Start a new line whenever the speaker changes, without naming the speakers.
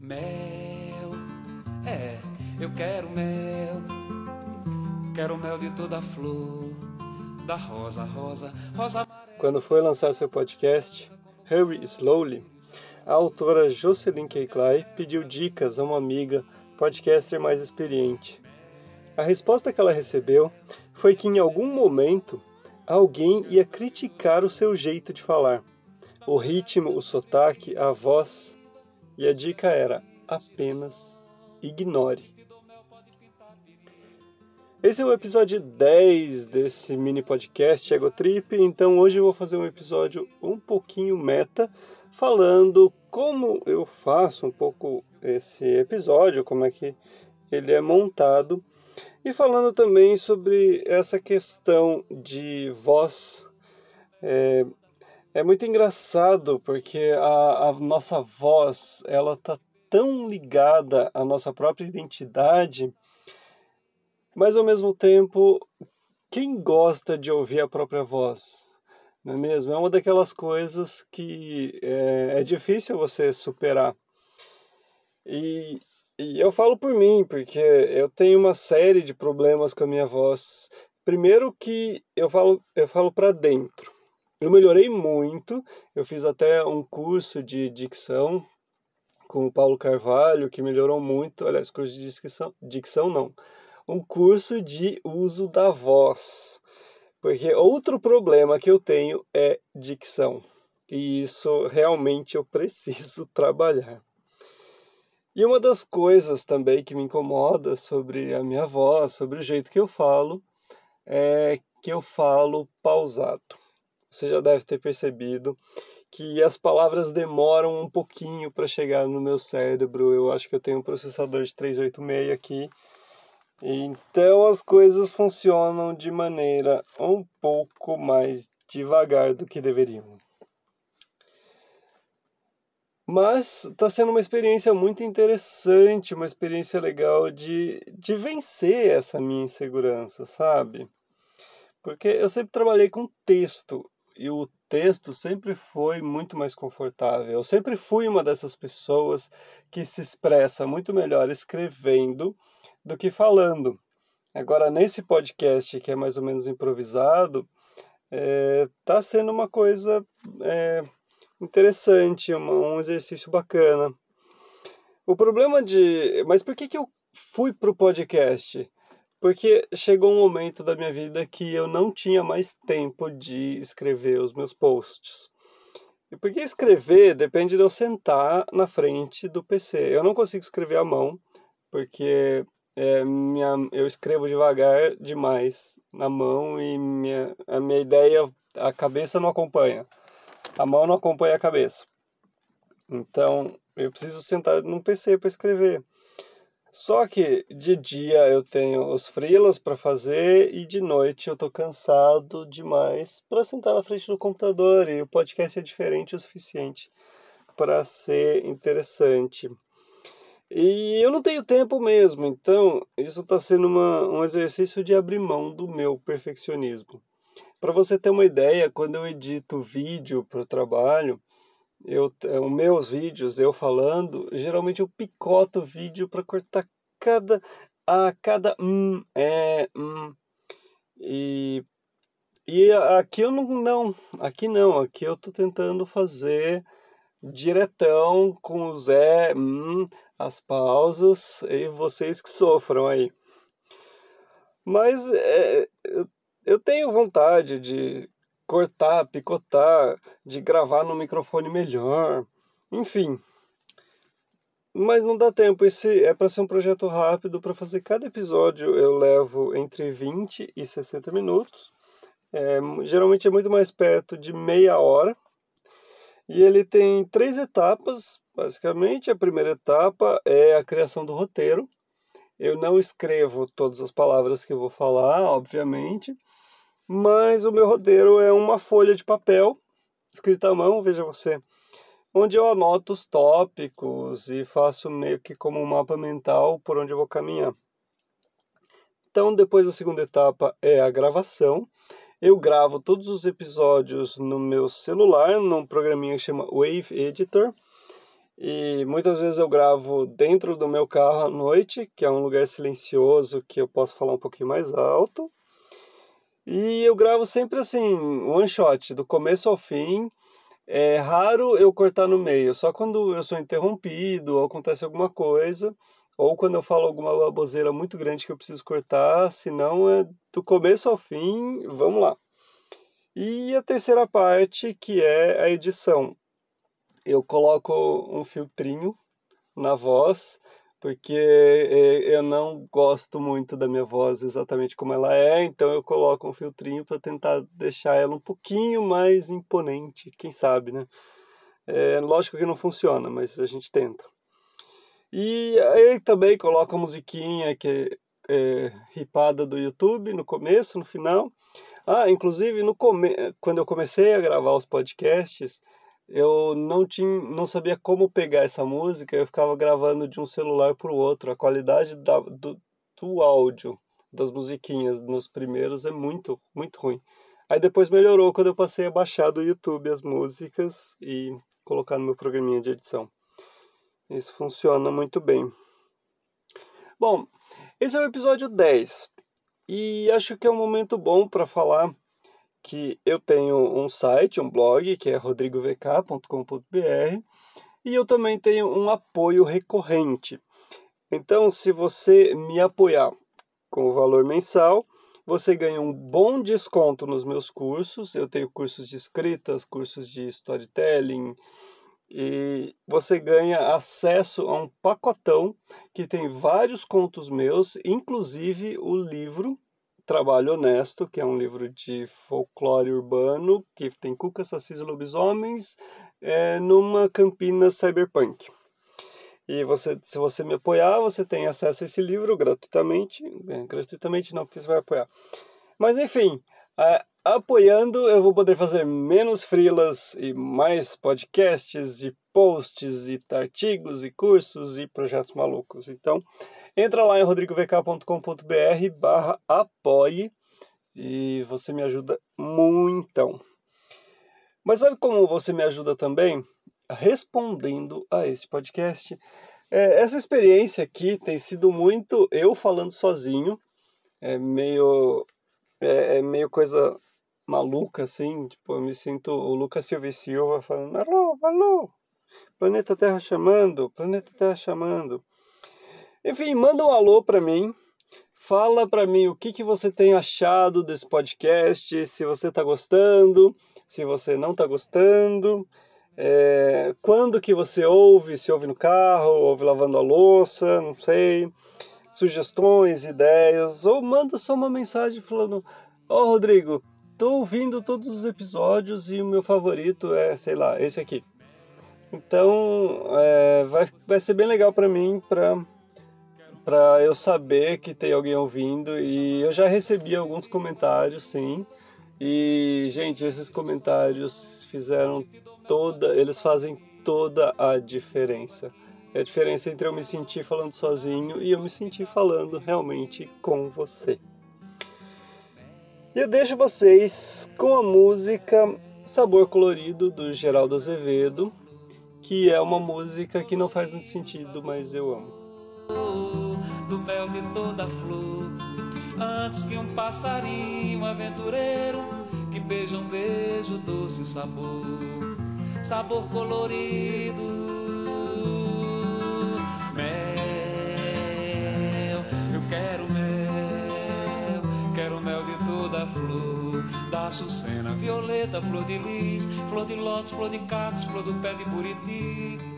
Mel, é, eu quero mel. Quero mel de toda flor, da rosa, rosa, rosa amarela.
Quando foi lançar seu podcast, Hurry Slowly, a autora Jocelyn K. Clay pediu dicas a uma amiga podcaster mais experiente. A resposta que ela recebeu foi que em algum momento alguém ia criticar o seu jeito de falar, o ritmo, o sotaque, a voz, e a dica era apenas ignore. Esse é o episódio 10 desse mini podcast Ego Trip, então hoje eu vou fazer um episódio um pouquinho meta, falando como eu faço um pouco esse episódio, como é que ele é montado, e falando também sobre essa questão de voz. É, é muito engraçado porque a, a nossa voz ela tá tão ligada à nossa própria identidade mas ao mesmo tempo, quem gosta de ouvir a própria voz? Não é mesmo? É uma daquelas coisas que é, é difícil você superar. E, e eu falo por mim, porque eu tenho uma série de problemas com a minha voz. Primeiro que eu falo, eu falo para dentro. Eu melhorei muito, eu fiz até um curso de dicção com o Paulo Carvalho, que melhorou muito. Aliás, curso de dicção, dicção não, um curso de uso da voz. Porque outro problema que eu tenho é dicção. E isso realmente eu preciso trabalhar. E uma das coisas também que me incomoda sobre a minha voz, sobre o jeito que eu falo, é que eu falo pausado. Você já deve ter percebido que as palavras demoram um pouquinho para chegar no meu cérebro. Eu acho que eu tenho um processador de 386 aqui então as coisas funcionam de maneira um pouco mais devagar do que deveriam. Mas está sendo uma experiência muito interessante, uma experiência legal de, de vencer essa minha insegurança, sabe? Porque eu sempre trabalhei com texto e o texto sempre foi muito mais confortável. Eu sempre fui uma dessas pessoas que se expressa muito melhor escrevendo do que falando. Agora, nesse podcast, que é mais ou menos improvisado, é, sendo uma coisa é, interessante, um, um exercício bacana. O problema de. Mas por que, que eu fui para o podcast? Porque chegou um momento da minha vida que eu não tinha mais tempo de escrever os meus posts. E porque escrever depende de eu sentar na frente do PC. Eu não consigo escrever à mão, porque é, minha, eu escrevo devagar demais na mão e minha, a minha ideia, a cabeça não acompanha. A mão não acompanha a cabeça. Então, eu preciso sentar num PC para escrever. Só que de dia eu tenho os freelas para fazer e de noite eu tô cansado demais para sentar na frente do computador e o podcast é diferente o suficiente para ser interessante. E eu não tenho tempo mesmo, então isso está sendo uma, um exercício de abrir mão do meu perfeccionismo. Para você ter uma ideia, quando eu edito vídeo para o trabalho, eu, é, os meus vídeos, eu falando, geralmente eu picoto o vídeo para cortar cada a cada hum, é. E, e aqui eu não, não, aqui não, aqui eu tô tentando fazer diretão com o Zé, hum, as pausas e vocês que sofram aí. Mas é, eu tenho vontade de cortar, picotar, de gravar no microfone melhor, enfim. Mas não dá tempo, esse é para ser um projeto rápido, para fazer cada episódio eu levo entre 20 e 60 minutos. É, geralmente é muito mais perto de meia hora. E ele tem três etapas Basicamente, a primeira etapa é a criação do roteiro. Eu não escrevo todas as palavras que eu vou falar, obviamente, mas o meu roteiro é uma folha de papel escrita à mão, veja você, onde eu anoto os tópicos e faço meio que como um mapa mental por onde eu vou caminhar. Então, depois da segunda etapa é a gravação. Eu gravo todos os episódios no meu celular, num programinha que chama Wave Editor E muitas vezes eu gravo dentro do meu carro à noite, que é um lugar silencioso que eu posso falar um pouquinho mais alto. E eu gravo sempre assim, one shot, do começo ao fim. É raro eu cortar no meio, só quando eu sou interrompido ou acontece alguma coisa, ou quando eu falo alguma baboseira muito grande que eu preciso cortar, senão é do começo ao fim, vamos lá. E a terceira parte, que é a edição eu coloco um filtrinho na voz, porque é, eu não gosto muito da minha voz exatamente como ela é, então eu coloco um filtrinho para tentar deixar ela um pouquinho mais imponente, quem sabe, né? É, lógico que não funciona, mas a gente tenta. E aí também coloco a musiquinha que é ripada do YouTube no começo, no final. Ah, inclusive no come... quando eu comecei a gravar os podcasts, eu não tinha, não sabia como pegar essa música, eu ficava gravando de um celular para o outro. A qualidade da, do, do áudio das musiquinhas nos primeiros é muito, muito ruim. Aí depois melhorou quando eu passei a baixar do YouTube as músicas e colocar no meu programinha de edição. Isso funciona muito bem. Bom, esse é o episódio 10 e acho que é um momento bom para falar que eu tenho um site, um blog, que é rodrigovk.com.br, e eu também tenho um apoio recorrente. Então, se você me apoiar com o valor mensal, você ganha um bom desconto nos meus cursos. Eu tenho cursos de escritas, cursos de storytelling, e você ganha acesso a um pacotão que tem vários contos meus, inclusive o livro Trabalho Honesto, que é um livro de folclore urbano, que tem cuca, sacis e lobisomens, é, numa Campina cyberpunk. E você, se você me apoiar, você tem acesso a esse livro gratuitamente. É, gratuitamente não, porque você vai apoiar. Mas enfim, é, apoiando eu vou poder fazer menos frilas e mais podcasts e posts e artigos e cursos e projetos malucos. Então, Entra lá em rodrigovk.com.br barra apoie e você me ajuda muito. Mas sabe como você me ajuda também? Respondendo a esse podcast. É, essa experiência aqui tem sido muito eu falando sozinho, é meio, é, é meio coisa maluca, assim, tipo, eu me sinto o Lucas Silva Silva falando, alô, alô, planeta Terra chamando, planeta Terra chamando. Enfim, manda um alô para mim. Fala para mim o que, que você tem achado desse podcast, se você está gostando, se você não está gostando, é, quando que você ouve, se ouve no carro, ouve lavando a louça, não sei, sugestões, ideias, ou manda só uma mensagem falando, ó oh, Rodrigo, tô ouvindo todos os episódios e o meu favorito é, sei lá, esse aqui. Então, é, vai, vai ser bem legal para mim, para para eu saber que tem alguém ouvindo e eu já recebi alguns comentários, sim. E gente, esses comentários fizeram toda, eles fazem toda a diferença. É a diferença entre eu me sentir falando sozinho e eu me sentir falando realmente com você. E eu deixo vocês com a música Sabor Colorido do Geraldo Azevedo, que é uma música que não faz muito sentido, mas eu amo
do mel de toda flor. Antes que um passarinho aventureiro que beija um beijo doce sabor, sabor colorido. Açucena, violeta, flor de lis, flor de lótus, flor de cactos, flor do pé de buriti